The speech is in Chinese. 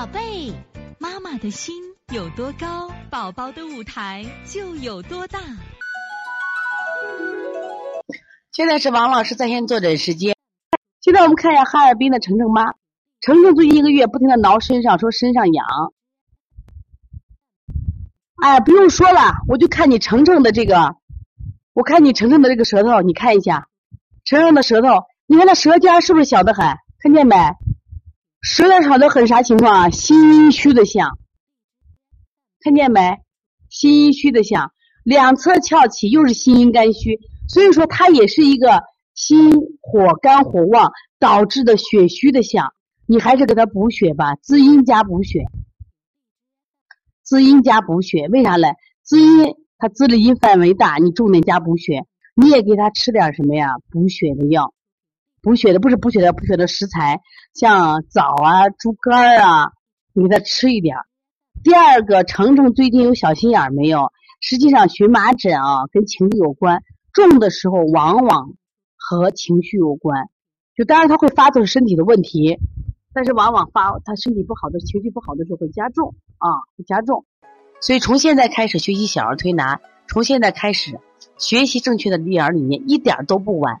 宝贝，妈妈的心有多高，宝宝的舞台就有多大。现在是王老师在线坐诊时间。现在我们看一下哈尔滨的程程妈。程程最近一个月不停的挠身上，说身上痒。哎，不用说了，我就看你程程的这个，我看你程程的这个舌头，你看一下，程程的舌头，你看他舌尖是不是小的很？看见没？舌头上的很啥情况啊？心阴虚的象，看见没？心阴虚的象，两侧翘起，又是心阴肝虚，所以说它也是一个心火肝火旺导致的血虚的象。你还是给他补血吧，滋阴加补血，滋阴加补血，为啥嘞？滋阴它滋的阴范围大，你重点加补血，你也给他吃点什么呀？补血的药，补血的不是补血的，补血的食材，像枣啊、猪肝啊，你给他吃一点。第二个，程程最近有小心眼没有？实际上荨麻疹啊，跟情绪有关，重的时候往往和情绪有关，就当然他会发作身体的问题。但是往往发他身体不好的情绪不好的时候会加重啊，会加重。所以从现在开始学习小儿推拿，从现在开始学习正确的育儿理念，一点都不晚。